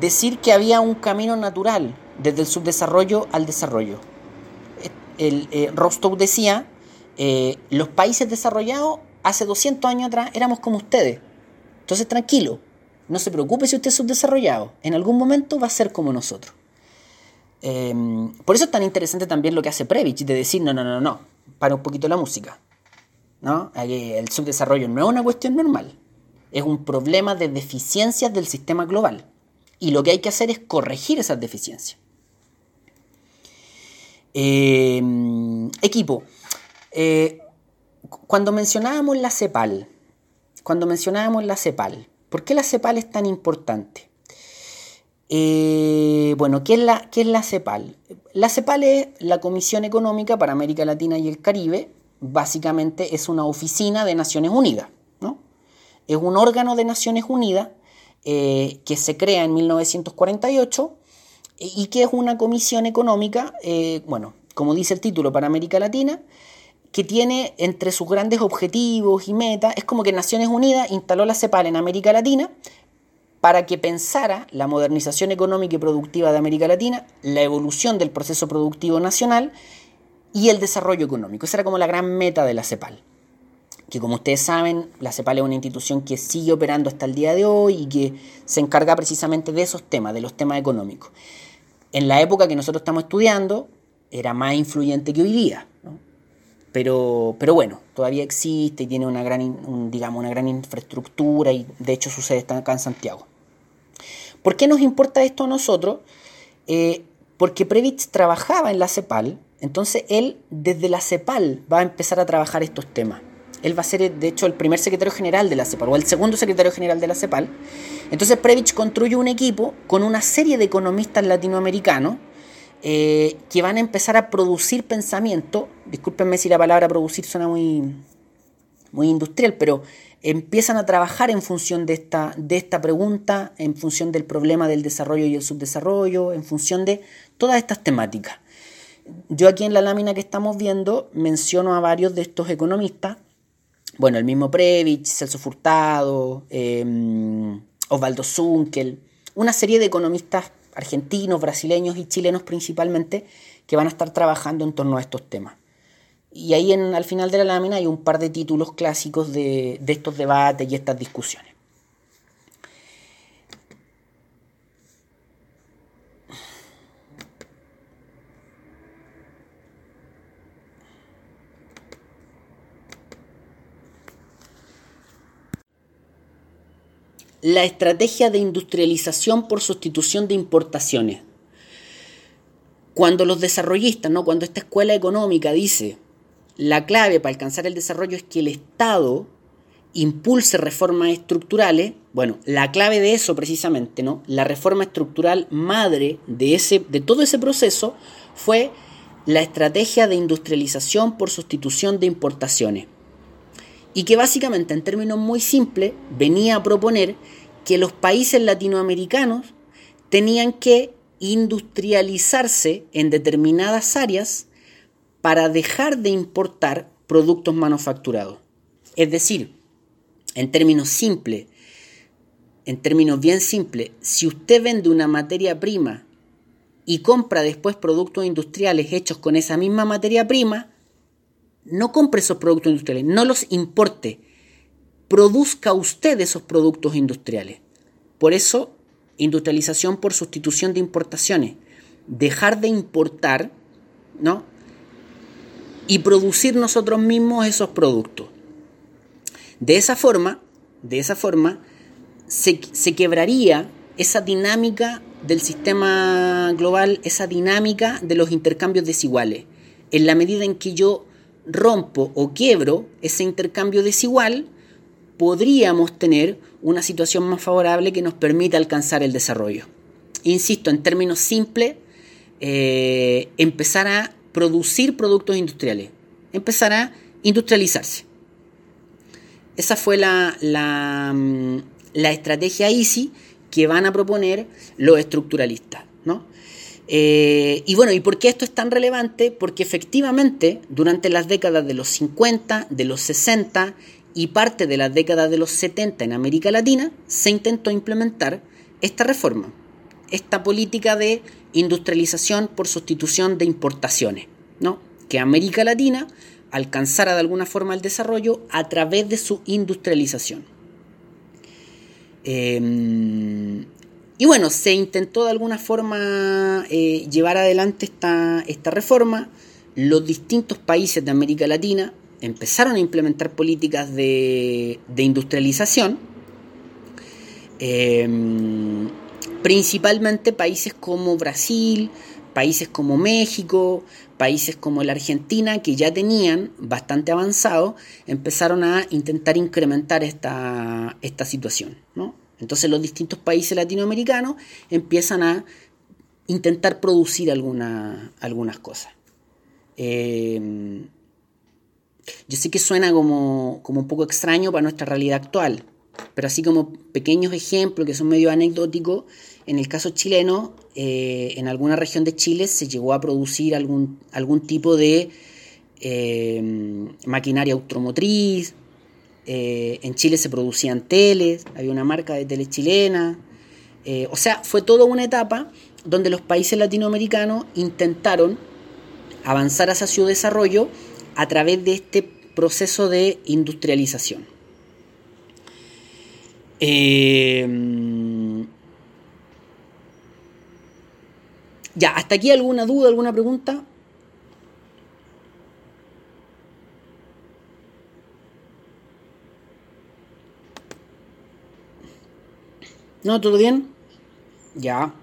decir que había un camino natural desde el subdesarrollo al desarrollo. El, eh, Rostow decía, eh, los países desarrollados hace 200 años atrás éramos como ustedes. Entonces tranquilo, no se preocupe si usted es subdesarrollado, en algún momento va a ser como nosotros. Em, por eso es tan interesante también lo que hace Previch, de decir, no, no, no, no, para un poquito la música. ¿no? El subdesarrollo no es una cuestión normal, es un problema de deficiencias del sistema global. Y lo que hay que hacer es corregir esas deficiencias. Em, equipo. Eh, cuando mencionábamos la CEPAL, cuando mencionábamos la CEPAL, ¿por qué la CEPAL es tan importante? Eh, bueno, ¿qué es, la, ¿qué es la CEPAL? La CEPAL es la Comisión Económica para América Latina y el Caribe. Básicamente es una oficina de Naciones Unidas. Es un órgano de Naciones Unidas eh, que se crea en 1948 y que es una comisión económica, eh, bueno, como dice el título, para América Latina, que tiene entre sus grandes objetivos y metas, es como que Naciones Unidas instaló la CEPAL en América Latina para que pensara la modernización económica y productiva de América Latina, la evolución del proceso productivo nacional y el desarrollo económico. Esa era como la gran meta de la CEPAL. Que como ustedes saben, la CEPAL es una institución que sigue operando hasta el día de hoy y que se encarga precisamente de esos temas, de los temas económicos. En la época que nosotros estamos estudiando, era más influyente que hoy día. Pero, pero bueno, todavía existe y tiene una gran, digamos, una gran infraestructura y de hecho sucede acá en Santiago. ¿Por qué nos importa esto a nosotros? Eh, porque Previtz trabajaba en la CEPAL, entonces él desde la CEPAL va a empezar a trabajar estos temas. Él va a ser, de hecho, el primer secretario general de la CEPAL, o el segundo secretario general de la CEPAL. Entonces Previch construye un equipo con una serie de economistas latinoamericanos eh, que van a empezar a producir pensamiento, discúlpenme si la palabra producir suena muy, muy industrial, pero empiezan a trabajar en función de esta, de esta pregunta, en función del problema del desarrollo y el subdesarrollo, en función de todas estas temáticas. Yo aquí en la lámina que estamos viendo menciono a varios de estos economistas, bueno, el mismo Previch, Celso Furtado, em, Osvaldo Zunkel, una serie de economistas argentinos, brasileños y chilenos principalmente, que van a estar trabajando en torno a estos temas. Y ahí en, al final de la lámina hay un par de títulos clásicos de, de estos debates y estas discusiones. La estrategia de industrialización por sustitución de importaciones. Cuando los desarrollistas, ¿no? cuando esta escuela económica dice la clave para alcanzar el desarrollo es que el Estado impulse reformas estructurales, bueno, la clave de eso precisamente, ¿no? La reforma estructural madre de, ese, de todo ese proceso fue la estrategia de industrialización por sustitución de importaciones y que básicamente en términos muy simples venía a proponer que los países latinoamericanos tenían que industrializarse en determinadas áreas para dejar de importar productos manufacturados. Es decir, en términos simples, en términos bien simples, si usted vende una materia prima y compra después productos industriales hechos con esa misma materia prima, no compre esos productos industriales, no los importe, produzca usted esos productos industriales. Por eso, industrialización por sustitución de importaciones, dejar de importar, ¿no? Y producir nosotros mismos esos productos. De esa forma, de esa forma, se, se quebraría esa dinámica del sistema global, esa dinámica de los intercambios desiguales. En la medida en que yo rompo o quiebro ese intercambio desigual, podríamos tener una situación más favorable que nos permita alcanzar el desarrollo. Insisto, en términos simples, eh, empezar a producir productos industriales, empezar a industrializarse. Esa fue la, la, mm, la estrategia EASY que van a proponer los estructuralistas. ¿no? Eh, y bueno, ¿y por qué esto es tan relevante? Porque efectivamente durante las décadas de los 50, de los 60 y parte de las décadas de los 70 en América Latina se intentó implementar esta reforma, esta política de industrialización por sustitución de importaciones, ¿no? que América Latina alcanzara de alguna forma el desarrollo a través de su industrialización. Em, y bueno, se intentó de alguna forma eh, llevar adelante esta, esta reforma. Los distintos países de América Latina empezaron a implementar políticas de, industrialización. Em, principalmente países como Brasil, países como México, países como la Argentina, que ya tenían bastante avanzado, empezaron a intentar incrementar esta, esta situación. ¿no? Entonces los distintos países latinoamericanos empiezan a intentar producir alguna, algunas cosas. Eh, yo sé que suena como, como un poco extraño para nuestra realidad actual, pero así como pequeños ejemplos que son medio anecdóticos, en el caso chileno, eh, en alguna región de Chile se llegó a producir algún, algún tipo de eh, maquinaria automotriz, eh, en Chile se producían teles, había una marca de teles chilena. Eh, o sea, fue toda una etapa donde los países latinoamericanos intentaron avanzar hacia su desarrollo a través de este proceso de industrialización. Eh, ya, ¿hasta aquí alguna duda, alguna pregunta? ¿No? ¿Todo bien? Ya.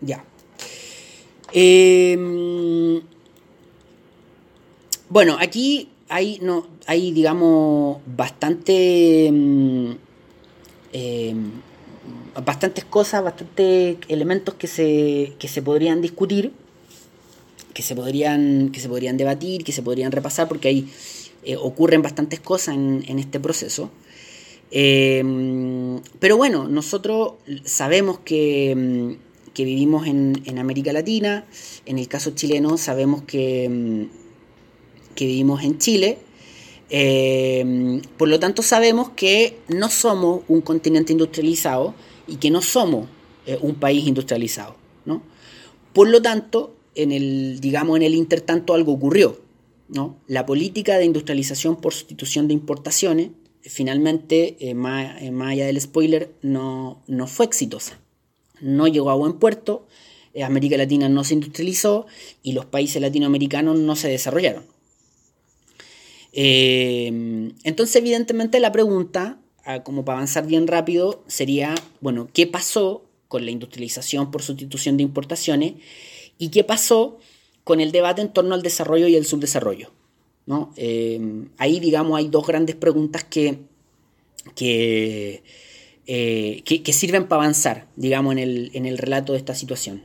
Ya. Em, bueno, aquí hay, no, hay digamos, bastante... Em, bastantes cosas, bastantes elementos que se, que se podrían discutir, que se podrían, que se podrían debatir, que se podrían repasar, porque ahí eh, ocurren bastantes cosas en, en este proceso. Em, pero bueno, nosotros sabemos que, em, vivimos en, América Latina, en el caso chileno sabemos que, em, que vivimos en Chile, por lo tanto sabemos que no somos un continente industrializado y que no somos eh, un país industrializado. ¿no? Por lo tanto, en el, digamos, en el intertanto algo ocurrió. ¿no? La política de industrialización por sustitución de importaciones finalmente, eh, más, eh, más, allá del spoiler, no, no, fue exitosa. No llegó a buen puerto, eh, América Latina no se industrializó y los países latinoamericanos no se desarrollaron. entonces, evidentemente, la pregunta, ah, como para avanzar bien rápido, sería, bueno, ¿qué pasó con la industrialización por sustitución de importaciones? ¿Y qué pasó con el debate en torno al desarrollo y el subdesarrollo? ¿No? Eh, ahí, digamos, hay dos grandes preguntas que, que, eh, que, sirven para avanzar, digamos, en el, en el relato de esta situación.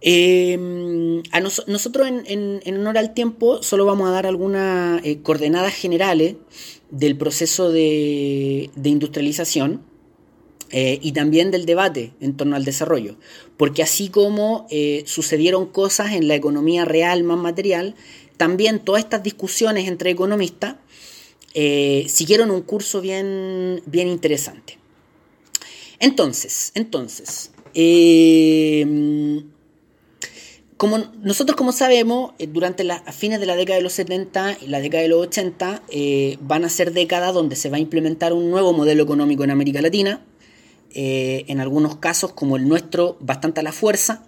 Eh, a nosotros en, en, honor al tiempo solo vamos a dar algunas coordenadas generales del proceso de, de industrialización y también del debate en torno al desarrollo, porque así como sucedieron cosas en la economía real más material, también todas estas discusiones entre economistas eh, siguieron un curso bien, bien interesante. Entonces, entonces, eh, como nosotros como sabemos, eh, durante las fines de la década de los 70 y la década de los 80 van a ser décadas donde se va a implementar un nuevo modelo económico en América Latina, en algunos casos como el nuestro bastante a la fuerza,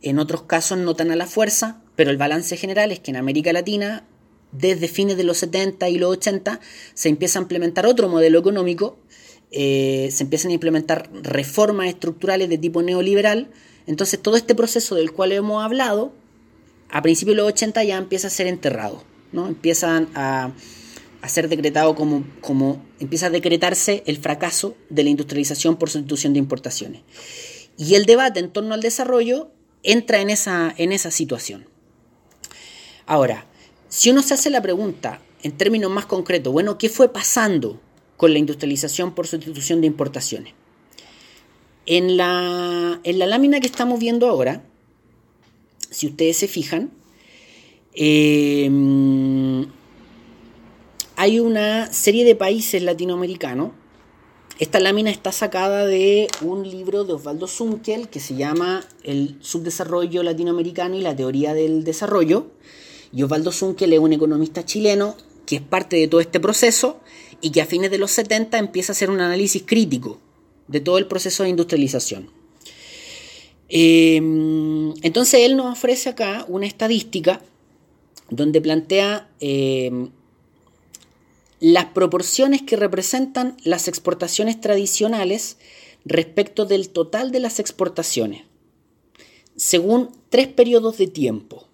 en otros casos no tan a la fuerza, pero el balance general es que en América Latina desde fines de los 70 y los 80 se empieza a implementar otro modelo económico, eh, se empiezan a implementar reformas estructurales de tipo neoliberal, entonces todo este proceso del cual hemos hablado, a principios de los 80 ya empieza a ser enterrado, ¿no? empiezan a, a ser decretado como, como empieza a decretarse el fracaso de la industrialización por sustitución de importaciones. Y el debate en torno al desarrollo entra en esa, en esa situación. Ahora, si uno se hace la pregunta en términos más concretos, bueno, ¿qué fue pasando con la industrialización por sustitución de importaciones? En la, en la lámina que estamos viendo ahora, si ustedes se fijan, em, hay una serie de países latinoamericanos. Esta lámina está sacada de un libro de Osvaldo Zunkel que se llama El subdesarrollo latinoamericano y la teoría del desarrollo. Y Osvaldo es un economista chileno que es parte de todo este proceso y que a fines de los 70 empieza a hacer un análisis crítico de todo el proceso de industrialización. Em, entonces él nos ofrece acá una estadística donde plantea em, las proporciones que representan las exportaciones tradicionales respecto del total de las exportaciones, según tres periodos de tiempo.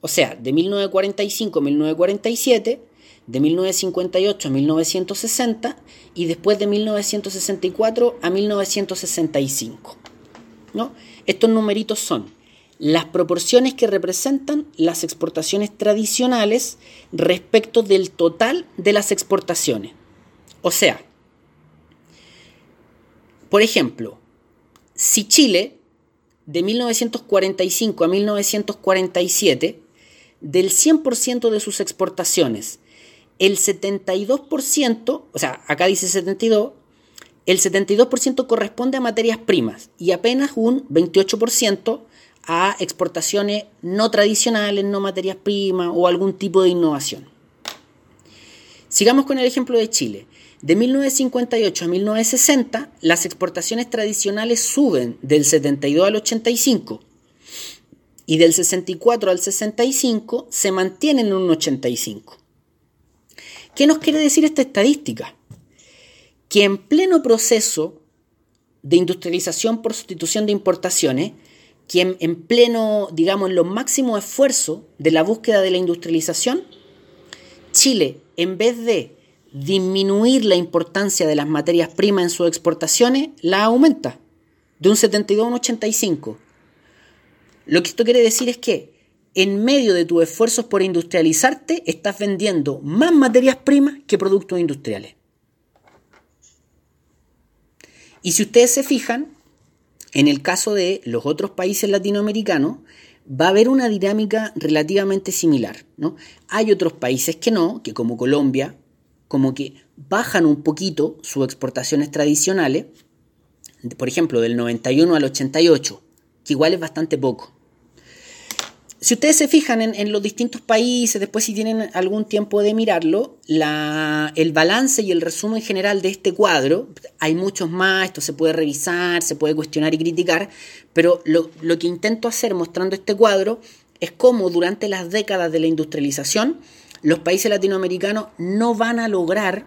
O sea, de 1945 a 1947, de 1958 a 1960 y después de 1964 a 1965. ¿no? Estos numeritos son las proporciones que representan las exportaciones tradicionales respecto del total de las exportaciones. O sea, por ejemplo, si Chile de 1945 a 1947, del 100% de sus exportaciones, el 72%, o sea, acá dice 72, el 72% corresponde a materias primas y apenas un 28% a exportaciones no tradicionales, no materias primas o algún tipo de innovación. Sigamos con el ejemplo de Chile. De 1958 a 1960, las exportaciones tradicionales suben del 72 al 85 y del 64 al 65 se mantienen en un 85. ¿Qué nos quiere decir esta estadística? Que en pleno proceso de industrialización por sustitución de importaciones, quien en pleno, digamos, en los máximos esfuerzos de la búsqueda de la industrialización, Chile, en vez de disminuir la importancia de las materias primas en sus exportaciones, la aumenta de un 72 a un 85. Lo que esto quiere decir es que en medio de tus esfuerzos por industrializarte, estás vendiendo más materias primas que productos industriales. Y si ustedes se fijan, en el caso de los otros países latinoamericanos, va a haber una dinámica relativamente similar. ¿no? Hay otros países que no, que como Colombia, como que bajan un poquito sus exportaciones tradicionales, por ejemplo, del 91 al 88, que igual es bastante poco. Si ustedes se fijan en, los distintos países, después si tienen algún tiempo de mirarlo, el balance y el resumen general de este cuadro, hay muchos más, esto se puede revisar, se puede cuestionar y criticar, pero lo, lo que intento hacer mostrando este cuadro es cómo durante las décadas de la industrialización los países latinoamericanos no van a lograr,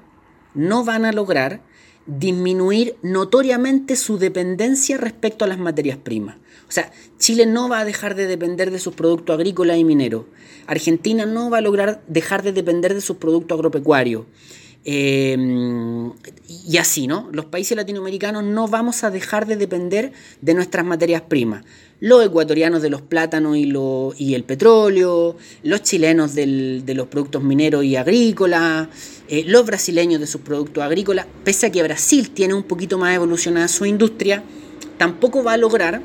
no van a lograr disminuir notoriamente su dependencia respecto a las materias primas. O sea, Chile no va a dejar de depender de sus productos agrícolas y mineros. Argentina no va a lograr dejar de depender de sus productos agropecuarios. Em, y así, ¿no? Los países latinoamericanos no vamos a dejar de depender de nuestras materias primas. Los ecuatorianos de los plátanos y, el petróleo, los chilenos de los productos mineros y agrícolas, eh, los brasileños de sus productos agrícolas, pese a que Brasil tiene un poquito más evolucionada su industria, tampoco va a lograr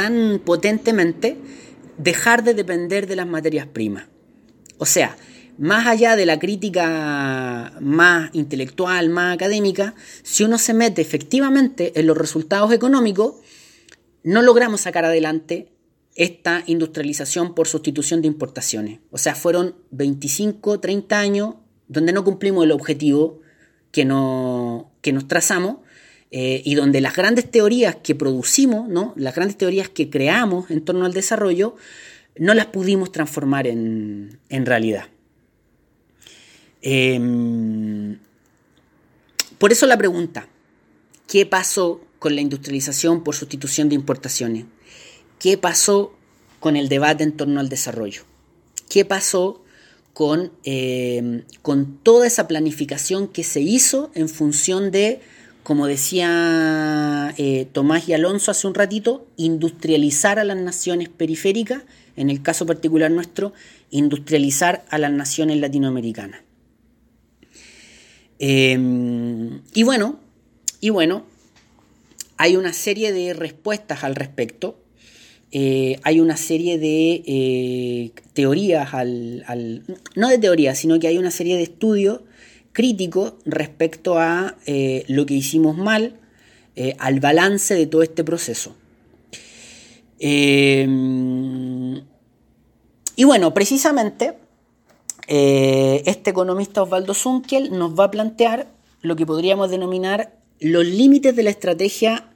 tan potentemente dejar de depender de las materias primas. O sea, más allá de la crítica más intelectual, más académica, si uno se mete efectivamente en los resultados económicos, no logramos sacar adelante esta industrialización por sustitución de importaciones. O sea, fueron 25, 30 años donde no cumplimos el objetivo que, no, que nos trazamos eh, y donde las grandes teorías que producimos, ¿no? las grandes teorías que creamos en torno al desarrollo, no las pudimos transformar en, realidad. Em, por eso la pregunta, ¿qué pasó con la industrialización por sustitución de importaciones? ¿Qué pasó con el debate en torno al desarrollo? ¿Qué pasó con, em, con toda esa planificación que se hizo en función de, como decía eh, Tomás y Alonso hace un ratito, industrializar a las naciones periféricas, en el caso particular nuestro, industrializar a las naciones latinoamericanas? Em, y bueno, y bueno, hay una serie de respuestas al respecto. Eh, hay una serie de eh, teorías al, no de teorías, sino que hay una serie de estudios críticos respecto a eh, lo que hicimos mal, al balance de todo este proceso. Em, y bueno, precisamente eh, este economista Osvaldo Zunkel nos va a plantear lo que podríamos denominar los límites de la estrategia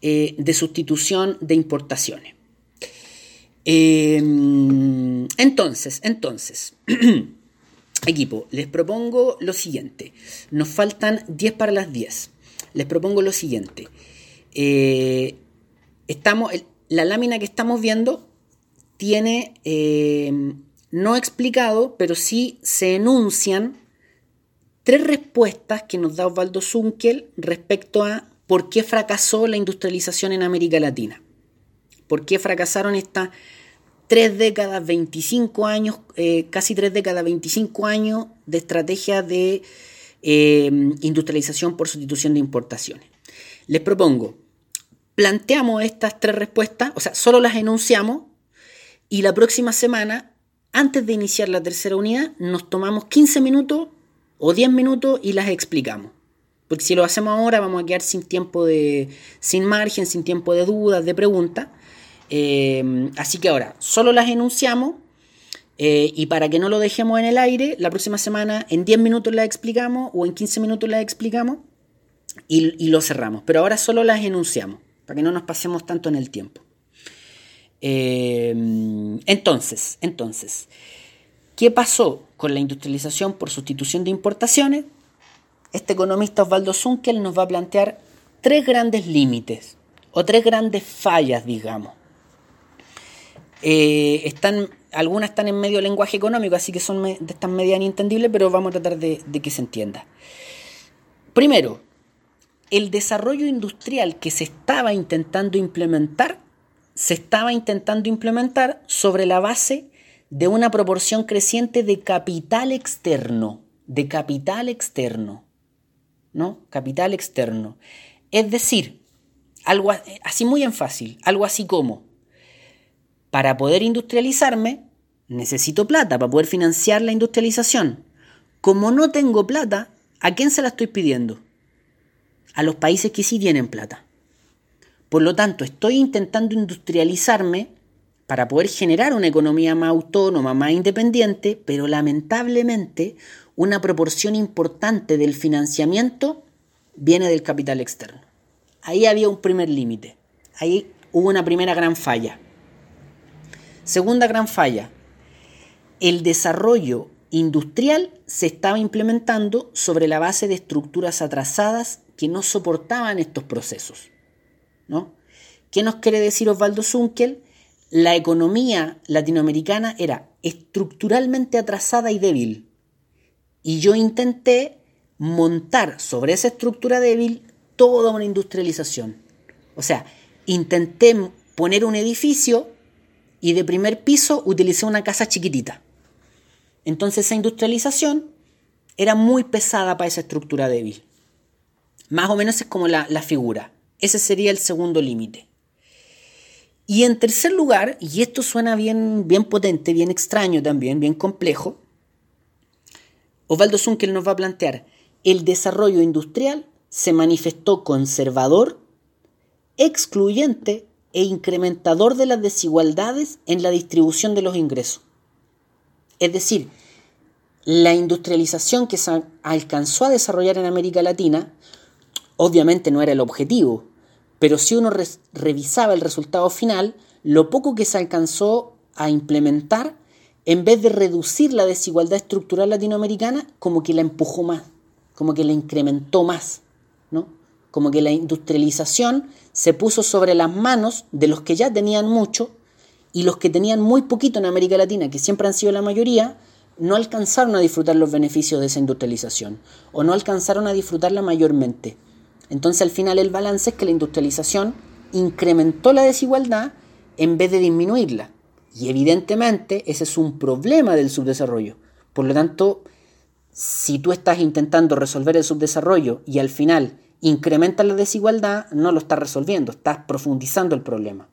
eh, de sustitución de importaciones. Entonces, entonces, equipo, les propongo lo siguiente. Nos faltan 10 para las 10. Les propongo lo siguiente. Eh, estamos, la lámina que estamos viendo tiene em, no explicado, pero sí se enuncian tres respuestas que nos da Osvaldo Zunkel respecto a por qué fracasó la industrialización en América Latina. ¿Por qué fracasaron estas tres décadas, 25 años, eh, casi tres décadas, 25 años de estrategia de eh, industrialización por sustitución de importaciones? Les propongo, planteamos estas tres respuestas, o sea, solo las enunciamos y la próxima semana antes de iniciar la tercera unidad, nos tomamos 15 minutos o 10 minutos y las explicamos. Porque si lo hacemos ahora vamos a quedar sin tiempo de. sin margen, sin tiempo de dudas, de preguntas. Eh, así que ahora, solo las enunciamos. Eh, y para que no lo dejemos en el aire, la próxima semana en 10 minutos las explicamos o en 15 minutos las explicamos y, lo cerramos. Pero ahora solo las enunciamos, para que no nos pasemos tanto en el tiempo. Eh, entonces, entonces, ¿qué pasó con la industrialización por sustitución de importaciones? Este economista Osvaldo Zunkel nos va a plantear tres grandes límites o tres grandes fallas, digamos. Eh, están, algunas están en medio lenguaje económico, así que son de estas medias inentendibles, pero vamos a tratar de que se entienda. Primero, el desarrollo industrial que se estaba intentando implementar se estaba intentando implementar sobre la base de una proporción creciente de capital externo, de capital externo, ¿no? Capital externo. Es decir, algo así muy en fácil, algo así como, para poder industrializarme, necesito plata para poder financiar la industrialización. Como no tengo plata, ¿a quién se la estoy pidiendo? A los países que sí tienen plata. Por lo tanto, estoy intentando industrializarme para poder generar una economía más autónoma, más independiente, pero lamentablemente una proporción importante del financiamiento viene del capital externo. Ahí había un primer límite, ahí hubo una primera gran falla. Segunda gran falla, el desarrollo industrial se estaba implementando sobre la base de estructuras atrasadas que no soportaban estos procesos. ¿no? ¿Qué nos quiere decir Osvaldo Zunkel? La economía latinoamericana era estructuralmente atrasada y débil. Y yo intenté montar sobre esa estructura débil toda una industrialización. O sea, intenté poner un edificio y de primer piso utilicé una casa chiquitita. Entonces esa industrialización era muy pesada para esa estructura débil. Más o menos es como la, la figura. Ese sería el segundo límite. Y en tercer lugar, y esto suena bien, bien potente, bien extraño también, bien complejo, Osvaldo Zunkel nos va a plantear, el desarrollo industrial se manifestó conservador, excluyente e incrementador de las desigualdades en la distribución de los ingresos. Es decir, la industrialización que se alcanzó a desarrollar en América Latina obviamente no era el objetivo, pero si uno revisaba el resultado final, lo poco que se alcanzó a implementar en vez de reducir la desigualdad estructural latinoamericana, como que la empujó más, como que la incrementó más. Como que la industrialización se puso sobre las manos de los que ya tenían mucho y los que tenían muy poquito en América Latina, que siempre han sido la mayoría, no alcanzaron a disfrutar los beneficios de esa industrialización o no alcanzaron a disfrutarla mayormente. Entonces al final el balance es que la industrialización incrementó la desigualdad en vez de disminuirla. Y evidentemente ese es un problema del subdesarrollo. Por lo tanto, si tú estás intentando resolver el subdesarrollo y al final incrementas la desigualdad, no lo estás resolviendo, estás profundizando el problema.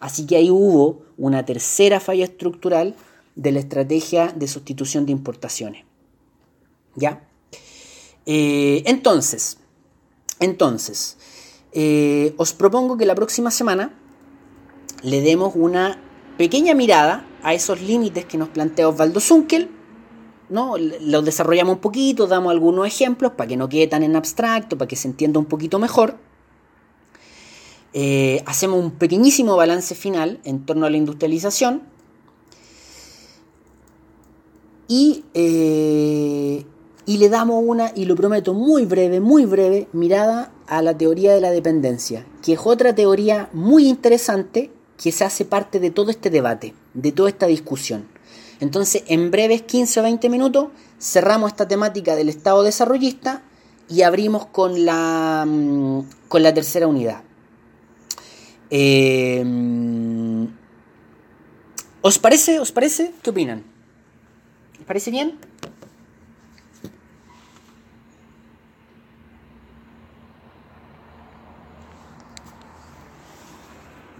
Así que ahí hubo una tercera falla estructural de la estrategia de sustitución de importaciones. ¿Ya? Eh, entonces, entonces, eh, os propongo que la próxima semana le demos una pequeña mirada a esos límites que nos plantea Osvaldo Zunkel. ¿No? Los desarrollamos un poquito, damos algunos ejemplos para que no quede tan en abstracto, para que se entienda un poquito mejor. Eh, hacemos un pequeñísimo balance final en torno a la industrialización y, eh, y le damos una, y lo prometo, muy breve, muy breve, mirada a la teoría de la dependencia, que es otra teoría muy interesante que se hace parte de todo este debate, de toda esta discusión. Entonces, en breves 15 o 20 minutos, cerramos esta temática del Estado desarrollista y abrimos con la, mm, con la tercera unidad. Eh, ¿Os parece? ¿Os parece? ¿Qué opinan? ¿Les parece bien?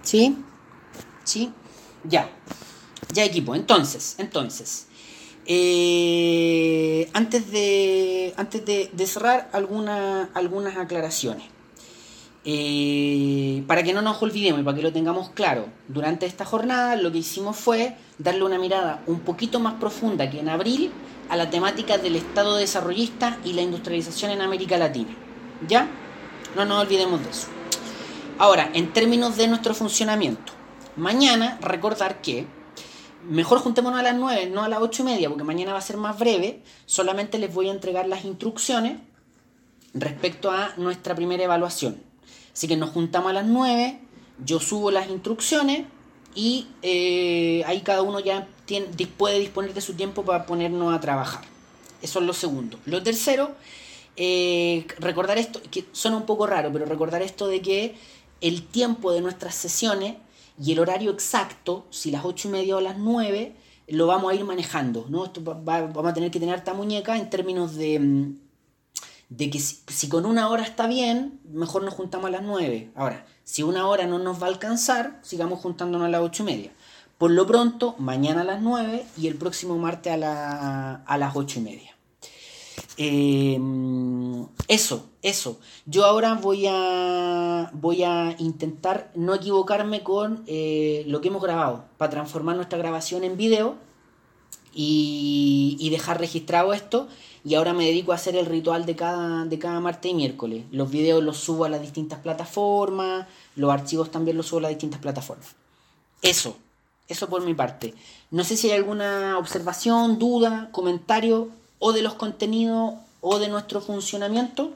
¿Sí? ¿Sí? Ya. Ya equipo. Entonces, entonces. Eh, antes de, antes de, cerrar algunas aclaraciones. Eh, para que no nos olvidemos y para que lo tengamos claro, durante esta jornada lo que hicimos fue darle una mirada un poquito más profunda que en abril a la temática del Estado desarrollista y la industrialización en América Latina. ¿Ya? No nos olvidemos de eso. Ahora, en términos de nuestro funcionamiento, mañana recordar que mejor juntémonos a las 9, no a las 8 y media, porque mañana va a ser más breve. Solamente les voy a entregar las instrucciones respecto a nuestra primera evaluación. Así que nos juntamos a las 9, yo subo las instrucciones y eh, ahí cada uno ya puede disponer de su tiempo para ponernos a trabajar. Eso es lo segundo. Lo tercero, eh, recordar esto, que suena un poco raro, pero recordar esto de que el tiempo de nuestras sesiones y el horario exacto, si las 8 y media o las 9, lo vamos a ir manejando. ¿no? Esto vamos a tener que tener esta muñeca en términos de, mm, de que si, con una hora está bien, mejor nos juntamos a las 9. Ahora, si una hora no nos va a alcanzar, sigamos juntándonos a las 8 y media. Por lo pronto, mañana a las 9 y el próximo martes a, a las 8 y media. Em, eso, eso. Yo ahora voy a, voy a intentar no equivocarme con eh, lo que hemos grabado para transformar nuestra grabación en video y, y, dejar registrado esto. Y ahora me dedico a hacer el ritual de cada, de cada martes y miércoles. Los videos los subo a las distintas plataformas, los archivos también los subo a las distintas plataformas. Eso, eso por mi parte. No sé si hay alguna observación, duda, comentario o de los contenidos o de nuestro funcionamiento.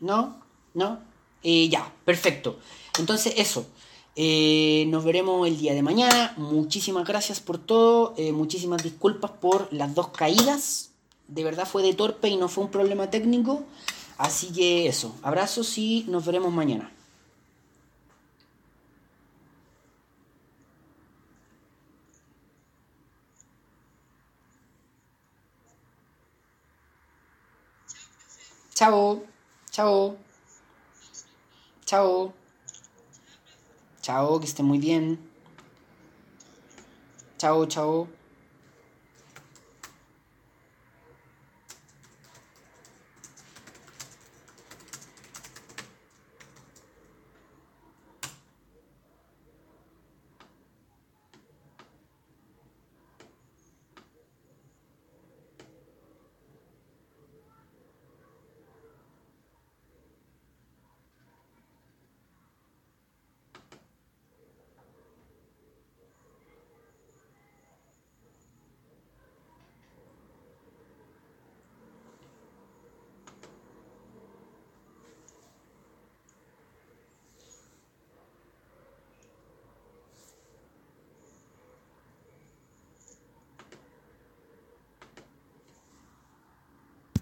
¿No? ¿No? Eh, ya, perfecto. Entonces eso. Eh, nos veremos el día de mañana. Muchísimas gracias por todo. Eh, muchísimas disculpas por las dos caídas. De verdad fue de torpe y no fue un problema técnico. Así que eso, abrazos y nos veremos mañana. Chao, chao, chao, chao, que esté muy bien. Chao, chao.